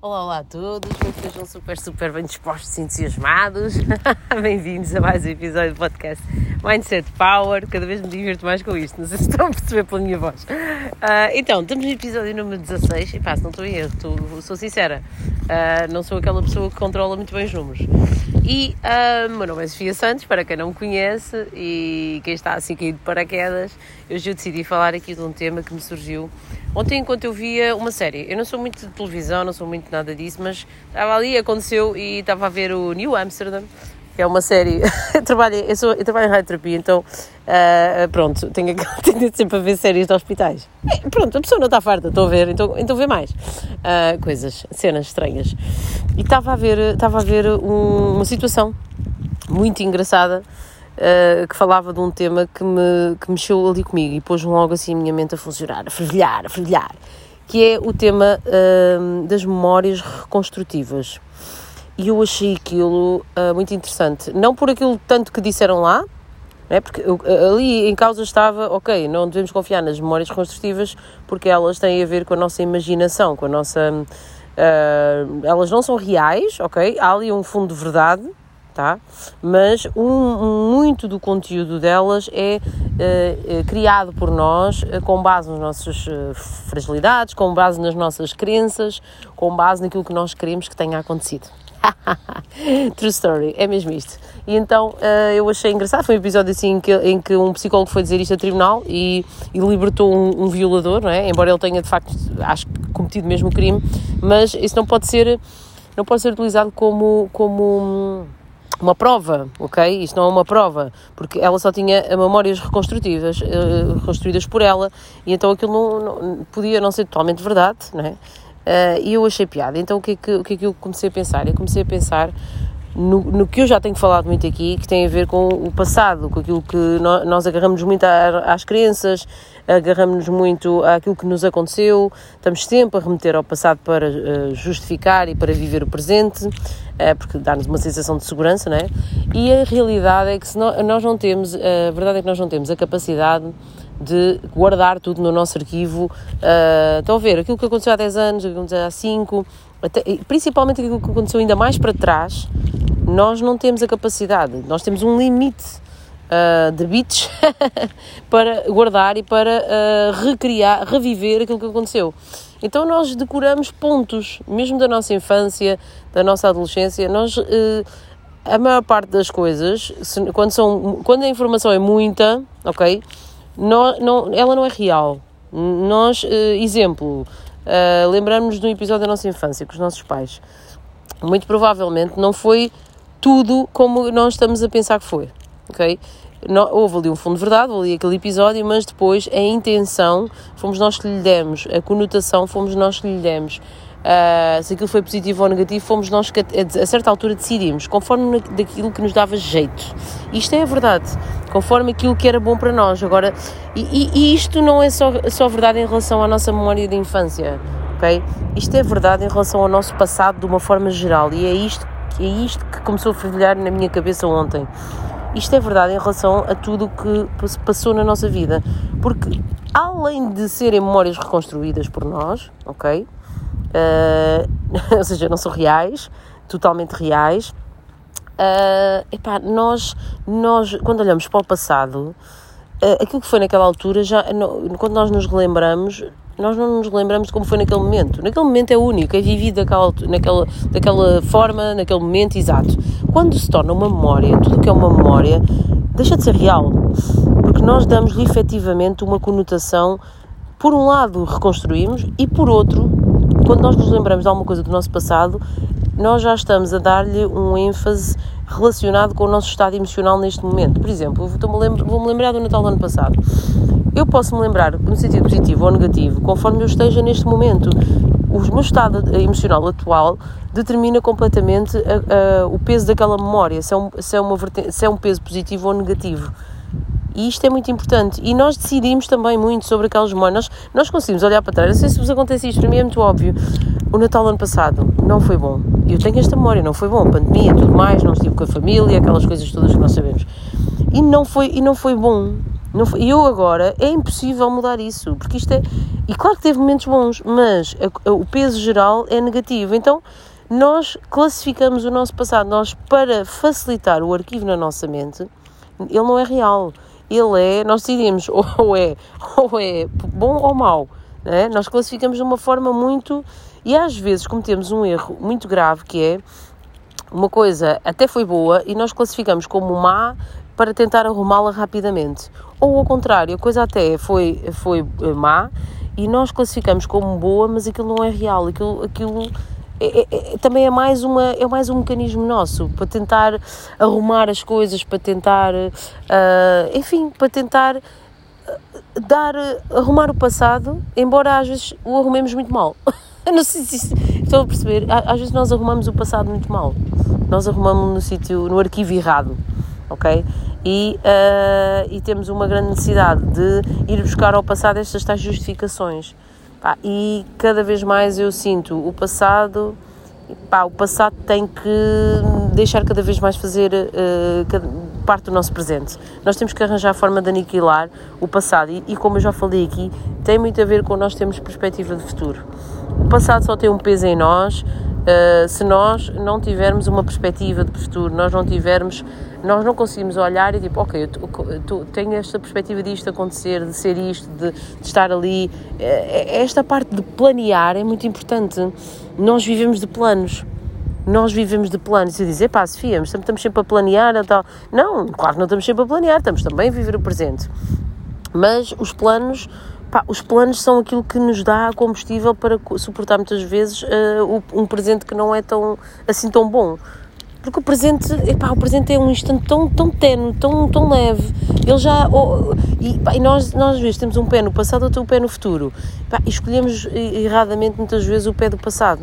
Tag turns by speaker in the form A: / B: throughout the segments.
A: Olá, olá a todos, que estejam super, super bem dispostos e entusiasmados. Bem-vindos a mais um episódio do podcast Mindset Power. Cada vez me divirto mais com isto, não sei se estão a perceber pela minha voz. Uh, então, estamos no episódio número 16 e pá, se não estou em erro, sou sincera, uh, não sou aquela pessoa que controla muito bem os números. E uh, meu nome é Sofia Santos, para quem não me conhece e quem está assim caído de paraquedas, hoje eu decidi falar aqui de um tema que me surgiu Ontem, enquanto eu via uma série, eu não sou muito de televisão, não sou muito nada disso, mas estava ali, aconteceu e estava a ver o New Amsterdam, que é uma série. eu, trabalho, eu, sou, eu trabalho em radioterapia, então uh, pronto, tenho, tenho sempre a ver séries de hospitais. É, pronto, a pessoa não está farta, estou a ver, então, então vê mais uh, coisas, cenas estranhas. E estava a ver, estava a ver um, uma situação muito engraçada uh, que falava de um tema que me que mexeu ali comigo e pôs logo assim a minha mente a funcionar, a fervilhar, a fervilhar, que é o tema uh, das memórias reconstrutivas. E eu achei aquilo uh, muito interessante, não por aquilo tanto que disseram lá, né? porque ali em causa estava, ok, não devemos confiar nas memórias reconstrutivas porque elas têm a ver com a nossa imaginação, com a nossa. Uh, elas não são reais, ok? Há ali um fundo de verdade, tá? Mas um, muito do conteúdo delas é, criado por nós uh, com base nas nossas fragilidades, com base nas nossas crenças, com base naquilo que nós queremos que tenha acontecido. True story, é mesmo isto. E então eu achei engraçado. Foi um episódio assim em que, em que um psicólogo foi dizer isto a tribunal e, e libertou um, um, violador, não é? Embora ele tenha de facto, acho cometido mesmo crime, mas isso não pode ser, não pode ser utilizado como. como uma prova, ok? Isto não é uma prova, porque ela só tinha memórias reconstrutivas, uh, reconstruídas por ela, e então aquilo não, não, podia não ser totalmente verdade, não é? Uh, e eu achei piada. Então o que, é que, o que é que eu comecei a pensar? Eu comecei a pensar no, no, que eu já tenho falado muito aqui, que tem a ver com o passado, com aquilo que nós, nós agarramos muito às crenças, agarramos muito àquilo que nos aconteceu, estamos sempre a remeter ao passado para uh, justificar e para viver o presente, porque dá-nos uma sensação de segurança, não é? E a realidade é que se nós, nós não temos, a verdade é que nós não temos a capacidade de guardar tudo no nosso arquivo. Uh, estão a ver aquilo que aconteceu há 10 anos, aquilo que aconteceu há 5, até, principalmente aquilo que aconteceu ainda mais para trás, nós não temos a capacidade, nós temos um limite uh, de bits para guardar e para uh, recriar, reviver aquilo que aconteceu. Então nós decoramos pontos, mesmo da nossa infância, da nossa adolescência, nós uh, a maior parte das coisas, se, quando, são, quando a informação é muita, ok, não, não, ela não é real. Nós, exemplo, uh, lembramos de um episódio da nossa infância com os nossos pais. Muito provavelmente não foi tudo como nós estamos a pensar que foi, ok? Não, houve ali um fundo de verdade, houve ali aquele episódio, mas depois a intenção fomos nós que lhe demos, a conotação fomos nós que lhe demos. Uh, se aquilo foi positivo ou negativo, fomos nós que a, a certa altura decidimos, conforme daquilo que nos dava jeito. Isto é a verdade, conforme aquilo que era bom para nós. Agora, e, e isto não é só, só verdade em relação à nossa memória de infância, ok? Isto é verdade em relação ao nosso passado de uma forma geral e é isto, é isto que começou a fervilhar na minha cabeça ontem. Isto é verdade em relação a tudo o que passou na nossa vida, porque além de serem memórias reconstruídas por nós, ok? Uh, ou seja, não são reais, totalmente reais. Uh, epá, nós, nós, quando olhamos para o passado, uh, aquilo que foi naquela altura, já, no, quando nós nos lembramos, nós não nos lembramos como foi naquele momento. Naquele momento é único, é vivido daquela, naquela, daquela forma, naquele momento exato. Quando se torna uma memória, tudo que é uma memória, deixa de ser real. Porque nós damos-lhe efetivamente uma conotação, por um lado reconstruímos e por outro quando nós nos lembramos de alguma coisa do nosso passado, nós já estamos a dar-lhe um ênfase relacionado com o nosso estado emocional neste momento. Por exemplo, vou-me lembrar do Natal do ano passado. Eu posso me lembrar no sentido positivo ou negativo, conforme eu esteja neste momento. O meu estado emocional atual determina completamente o peso daquela memória, se é, um, se, é uma, se é um peso positivo ou negativo. E isto é muito importante. E nós decidimos também muito sobre aquelas memórias. Nós, conseguimos olhar para trás. Não sei se vos acontece isto, para mim é muito óbvio. O Natal do ano passado não foi bom. Eu tenho esta memória, não foi bom. Pandemia, tudo mais, não estive com a família, aquelas coisas todas que nós sabemos. E não foi, e não foi bom. E eu agora é impossível mudar isso, porque isto é. E claro que teve momentos bons, mas a, a, o peso geral é negativo. Então nós classificamos o nosso passado, nós para facilitar o arquivo na nossa mente, ele não é real. Ele é, nós decidimos ou é, ou é bom ou mau. Né? Nós classificamos de uma forma muito. E às vezes cometemos um erro muito grave que é uma coisa até foi boa e nós classificamos como má para tentar arrumá-la rapidamente. Ou ao contrário, a coisa até foi, foi eh, má e nós classificamos como boa, mas aquilo não é real, aquilo, aquilo é, é, é, também é mais, uma, é mais um mecanismo nosso para tentar arrumar as coisas, para tentar, uh, enfim, para tentar eh, dar, arrumar o passado, embora às vezes o arrumemos muito mal. não sei se estão a perceber, às vezes nós arrumamos o passado muito mal, nós arrumamos no sítio, no arquivo errado, ok? E, uh, e temos uma grande necessidade de ir buscar ao passado estas tais justificações. Pá, e cada vez mais eu sinto o passado, pá, o passado tem que deixar cada vez mais fazer uh, parte do nosso presente. Nós temos que arranjar a forma de aniquilar o passado e, e, como eu já falei aqui, tem muito a ver com nós termos perspectiva de futuro. O passado só tem um peso em nós uh, se nós não tivermos uma perspectiva de futuro, nós não tivermos nós não conseguimos olhar e tipo, ok, eu tenho esta perspectiva disto acontecer, de ser isto, de, de, estar ali. É, é, esta parte de planear é muito importante. Nós vivemos de planos. Nós vivemos de planos. E dizer, pá, Sofia, estamos sempre a planear tal. Não, claro que não estamos sempre a planear, estamos também a viver o presente. Mas os planos Pá, os planos são aquilo que nos dá combustível para suportar muitas vezes uh, um presente que não é tão, assim tão bom. Porque o presente, epá, o presente é um instante tão, tão tenue, tão, tão leve. Ele já. Oh, e, e, nós, nós às vezes temos um pé no passado, outro um pé no futuro. Epá, escolhemos erradamente muitas vezes o pé do passado.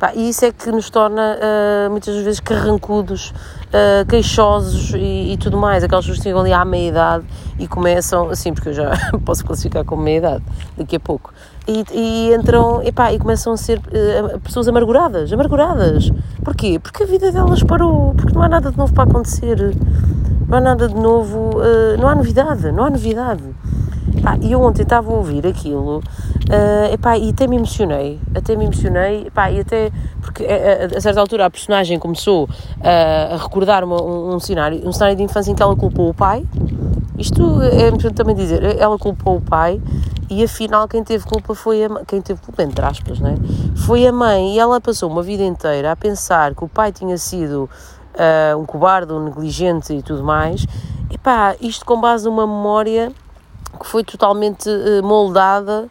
A: Epá, e isso é que nos torna uh, muitas vezes carrancudos, uh, queixosos e, e, tudo mais. Aquelas pessoas que chegam ali à meia-idade e começam, assim, porque eu já posso classificar como meia-idade daqui a pouco, e, e entram epá, e começam a ser uh, pessoas amarguradas. Amarguradas. Porquê? Porque a vida delas parou, porque não há nada de novo para acontecer, não há nada de novo, não há novidade, não há novidade. e eu ontem estava a ouvir aquilo uh, epá, e até me emocionei, até me emocionei, epá, e até porque a, a certa altura a personagem começou uh, a recordar uma, um, um, cenário, um cenário de infância em que ela culpou o pai. Isto é importante também dizer, ela culpou o pai e afinal quem teve culpa foi a quem teve culpa entre aspas, né? Foi a mãe e ela passou uma vida inteira a pensar que o pai tinha sido uh, um cobarde, um negligente e tudo mais. E pá, isto com base numa memória que foi totalmente moldada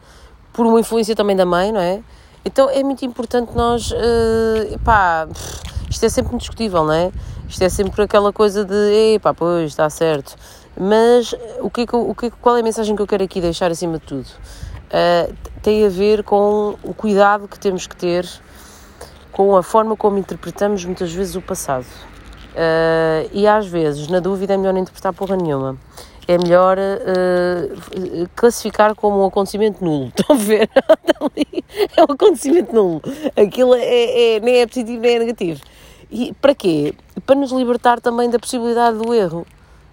A: por uma influência também da mãe, não é? Então é muito importante nós, uh, isto é sempre discutível, não é? Isto é sempre aquela coisa de, epá, pois, está certo. Mas o que, é que, o que, qual é a mensagem que eu quero aqui deixar acima de tudo? Uh, tem a ver com o cuidado que temos que ter com a forma como interpretamos muitas vezes o passado. Uh, e às vezes, na dúvida, é melhor não interpretar porra nenhuma. É melhor uh, classificar como um acontecimento nulo. Estão a ver? é um acontecimento nulo. Aquilo é, é, nem é positivo nem é negativo. E para quê? Para nos libertar também da possibilidade do erro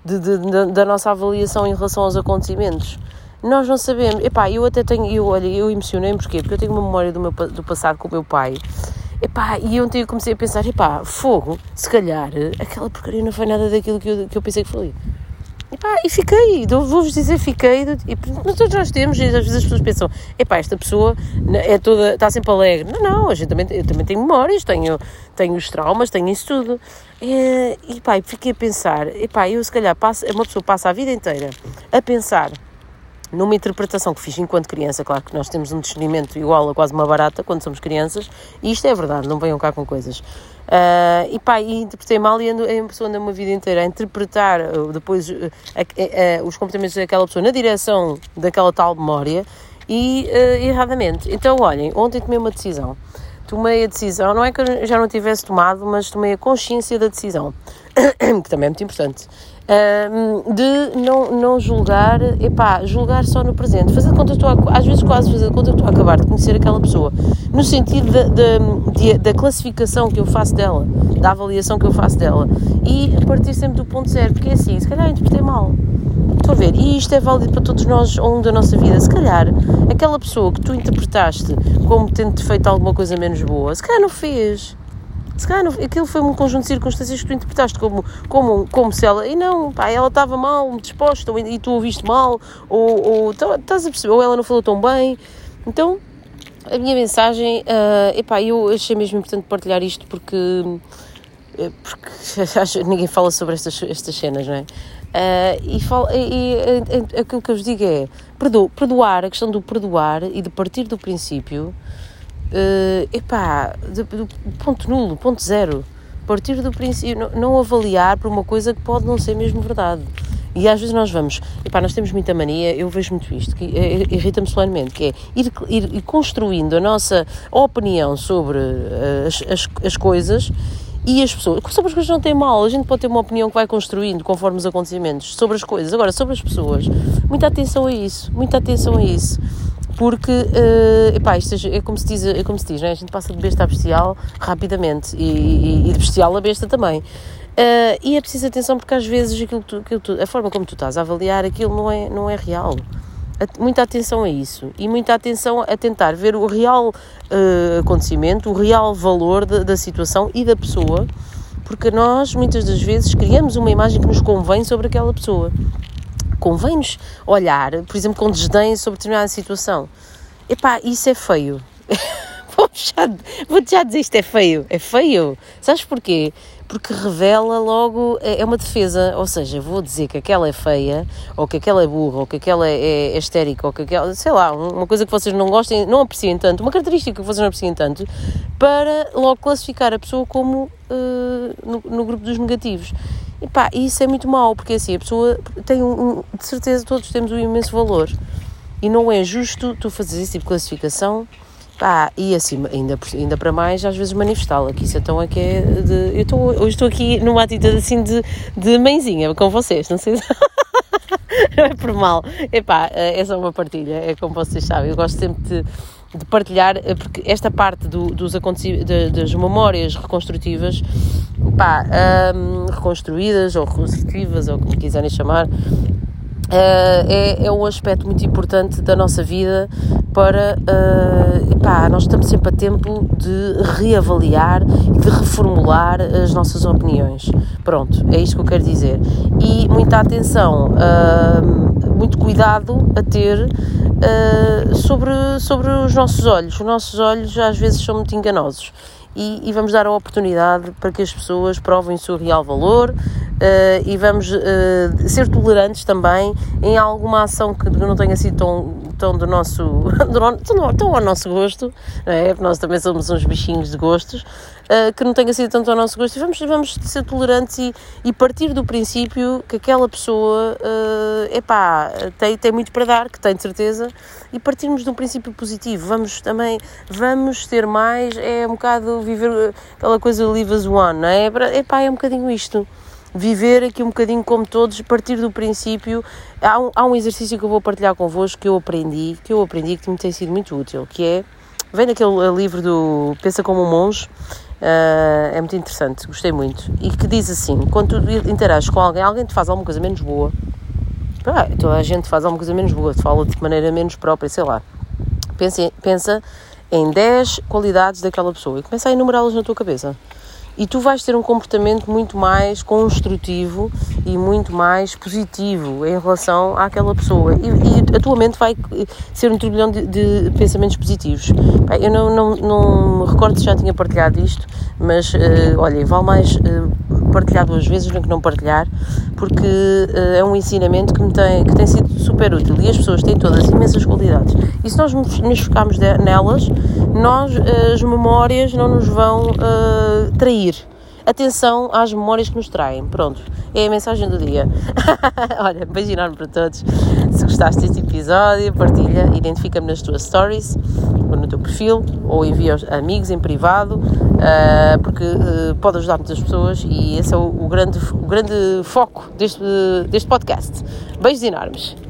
A: de, de, de, da nossa avaliação em relação aos acontecimentos. Nós não sabemos. Epá, eu até tenho. Eu, olha, eu emocionei-me porquê? Porque eu tenho uma memória do, meu, do passado com o meu pai. Epá, e ontem eu comecei a pensar: epá, fogo, se calhar aquela porcaria não foi nada daquilo que eu, que eu pensei que foi. Epá, e fiquei, vou-vos dizer, fiquei. E, mas todos nós temos, e às vezes as pessoas pensam: epá, esta pessoa é toda, está sempre alegre. Não, não, a gente também, eu também tenho memórias, tenho, tenho os traumas, tenho isso tudo. E, e pá, fiquei a pensar: epá, eu se calhar passo, uma pessoa passa a vida inteira a pensar numa interpretação que fiz enquanto criança, claro que nós temos um discernimento igual a quase uma barata quando somos crianças, e isto é verdade, não venham cá com coisas. Uh, e pá, e interpretei mal e ando, a pessoa anda uma vida inteira a interpretar uh, depois uh, os comportamentos daquela pessoa na direção daquela tal memória e erradamente. Então, olhem, ontem tomei uma decisão. Tomei a decisão, não é que eu já não tivesse tomado, mas tomei a consciência da decisão, que também é muito importante de não, não julgar, epá, julgar só no presente, fazer de conta estou a, às vezes quase fazer de conta estou a acabar de conhecer aquela pessoa, no sentido da, da, classificação que eu faço dela, da avaliação que eu faço dela, e partir sempre do ponto zero, porque é assim, se calhar interpretei mal, estou a ver, e isto é válido para todos nós ao longo da nossa vida. Se calhar, aquela pessoa que tu interpretaste como tendo feito alguma coisa menos boa, se calhar não fez. Se calhar aquilo foi um conjunto de circunstâncias que tu interpretaste como, como, como se ela. E não, pá, ela estava mal, disposta, ou, e tu ouviste mal, ou, ou estás a perceber, ou ela não falou tão bem. Então, a minha mensagem, uh, epá, eu achei mesmo importante partilhar isto porque eh, porque ninguém fala sobre estas, estas cenas, não é? Uh, e, fala, e, e, aquilo que eu vos digo é perdo, perdoar, a questão do perdoar e de partir do princípio, uh, epá, de, ponto nulo, ponto zero. Partir do princípio, não, não, avaliar por uma coisa que pode não ser mesmo verdade. E às vezes nós vamos, epá, nós temos muita mania, eu vejo muito isto, que irrita-me solenemente, que é ir, ir, ir, construindo a nossa opinião sobre as, as, as coisas e as pessoas, sobre as coisas não tem mal, a gente pode ter uma opinião que vai construindo conforme os acontecimentos sobre as coisas. Agora, sobre as pessoas, muita atenção a isso, muita atenção a isso. Porque, uh, epá, isto é, como se diz, é como se diz, né? a gente passa de besta a bestial rapidamente e, e, e de bestial a besta também. Uh, e é preciso atenção porque às vezes aquilo, tu, aquilo tu, a forma como tu estás a avaliar aquilo não é, não é real muita atenção a isso e muita atenção a tentar ver o real uh, acontecimento, o real valor de, da situação e da pessoa, porque nós muitas das vezes criamos uma imagem que nos convém sobre aquela pessoa. Convém-nos olhar, por exemplo, com desdém sobre determinada situação. Epá, isso é feio. vou, já, vou já dizer isto é feio. É feio. Sabes porquê? Porque revela logo, é, é uma defesa, ou seja, vou dizer que aquela é feia, ou que aquela é burra, ou que aquela é, é histérica, ou que aquela, sei lá, uma coisa que vocês não gostem, não apreciem tanto, uma característica que vocês não apreciem tanto, para logo classificar a pessoa como uh, no, no, grupo dos negativos. E pá, isso é muito mau, porque assim, a pessoa tem um, um, de certeza todos temos um imenso valor, e não é justo tu fazeres esse tipo de classificação ah, e assim, ainda, ainda para mais, às vezes manifestá-la, que isso então é que é de. Eu estou, aqui numa atitude assim de, de mãezinha com vocês, não sei não é por mal. Epá, é só uma partilha, é como vocês sabem. Eu gosto sempre de, de partilhar, eh, porque esta parte do, dos acontecimentos, das memórias reconstrutivas, pá, um, reconstruídas ou reconstrutivas, ou como quiserem chamar, Uh, é, é, um aspecto muito importante da nossa vida para uh, epá, nós estamos sempre a tempo de reavaliar e de reformular as nossas opiniões. Pronto, é isto que eu quero dizer. E muita atenção, uh, muito cuidado a ter sobre, sobre os nossos olhos. Os nossos olhos às vezes são muito enganosos. E, e, vamos dar a oportunidade para que as pessoas provem o seu real valor, Uh, e vamos uh, ser tolerantes também em alguma ação que não tenha sido tão, tão do nosso tão, tão ao nosso gosto, é? nós também somos uns bichinhos de gostos, uh, que não tenha sido tanto ao nosso gosto e vamos, vamos ser tolerantes e, e partir do princípio que aquela pessoa uh, epá, tem, tem muito para dar, que tem certeza, e partirmos de um princípio positivo. Vamos também, vamos ter mais, é um bocado viver aquela coisa live as one, não é? Epá, é um bocadinho isto viver aqui um bocadinho como todos, partir do princípio. Há um, há um exercício que eu vou partilhar convosco que eu aprendi, que eu aprendi que me tem sido muito útil, que é, vem daquele livro do Pensa como um Monge, uh, é muito interessante, gostei muito, e que diz assim, quando tu interages com alguém, alguém te faz alguma coisa menos boa, ah, toda a gente faz alguma coisa menos boa, te fala de maneira menos própria, sei lá, pensa, pensa em 10 qualidades daquela pessoa e começa a enumerá-las na tua cabeça e tu vais ter um comportamento muito mais construtivo e muito mais positivo em relação àquela pessoa e, e a tua mente vai ser um turbilhão de, de pensamentos positivos. Eu não, não, não me recordo se já tinha partilhado isto, mas uh, olhem, vale mais uh, partilhar duas vezes do que não partilhar, porque uh, é um ensinamento que, me tem, que tem sido super útil e as pessoas têm todas imensas qualidades. E se nós nos focarmos nelas, nós, as memórias não nos vão trair Atenção às memórias que nos traem. Pronto, é a mensagem do dia. Olha, beijo enorme para todos. Se gostaste deste episódio, partilha, identifica-me nas tuas stories, ou no teu perfil, ou envia aos amigos em privado, uh, porque uh, pode ajudar muitas pessoas e esse é o, o, grande, o grande foco deste, deste podcast. Beijos enormes.